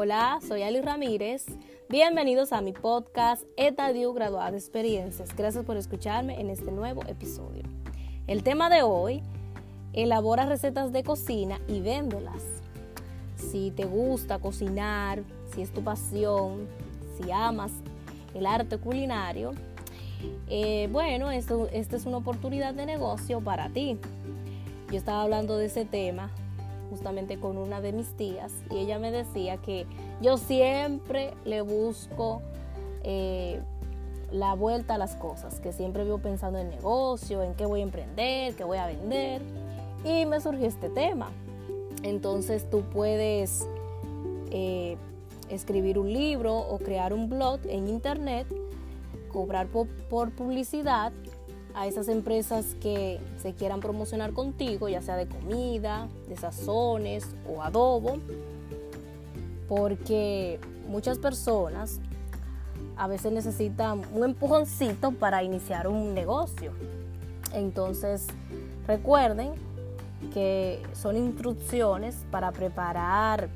Hola, soy Ali Ramírez. Bienvenidos a mi podcast Etadio Graduada de Experiencias. Gracias por escucharme en este nuevo episodio. El tema de hoy, elabora recetas de cocina y véndelas. Si te gusta cocinar, si es tu pasión, si amas el arte culinario, eh, bueno, esto, esta es una oportunidad de negocio para ti. Yo estaba hablando de ese tema justamente con una de mis tías y ella me decía que yo siempre le busco eh, la vuelta a las cosas, que siempre vivo pensando en negocio, en qué voy a emprender, qué voy a vender y me surgió este tema. Entonces tú puedes eh, escribir un libro o crear un blog en internet, cobrar por publicidad a esas empresas que se quieran promocionar contigo, ya sea de comida, de sazones o adobo, porque muchas personas a veces necesitan un empujoncito para iniciar un negocio. Entonces, recuerden que son instrucciones para preparar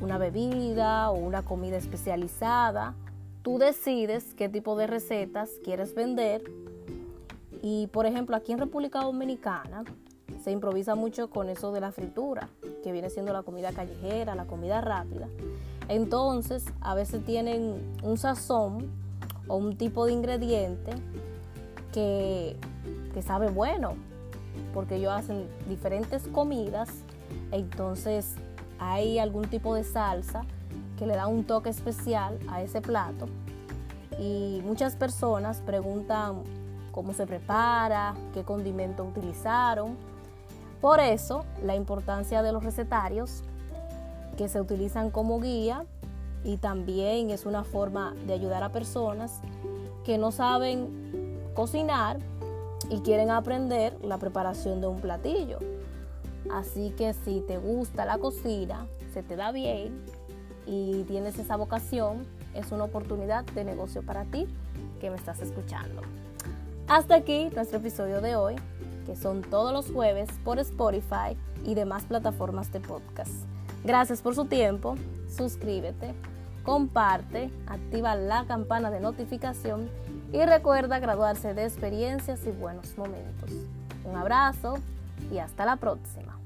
una bebida o una comida especializada. Tú decides qué tipo de recetas quieres vender y por ejemplo, aquí en República Dominicana se improvisa mucho con eso de la fritura, que viene siendo la comida callejera, la comida rápida. Entonces, a veces tienen un sazón o un tipo de ingrediente que, que sabe bueno, porque ellos hacen diferentes comidas, entonces hay algún tipo de salsa que le da un toque especial a ese plato. Y muchas personas preguntan cómo se prepara, qué condimento utilizaron. Por eso, la importancia de los recetarios que se utilizan como guía y también es una forma de ayudar a personas que no saben cocinar y quieren aprender la preparación de un platillo. Así que si te gusta la cocina, se te da bien y tienes esa vocación, es una oportunidad de negocio para ti que me estás escuchando. Hasta aquí nuestro episodio de hoy, que son todos los jueves por Spotify y demás plataformas de podcast. Gracias por su tiempo, suscríbete, comparte, activa la campana de notificación y recuerda graduarse de experiencias y buenos momentos. Un abrazo y hasta la próxima.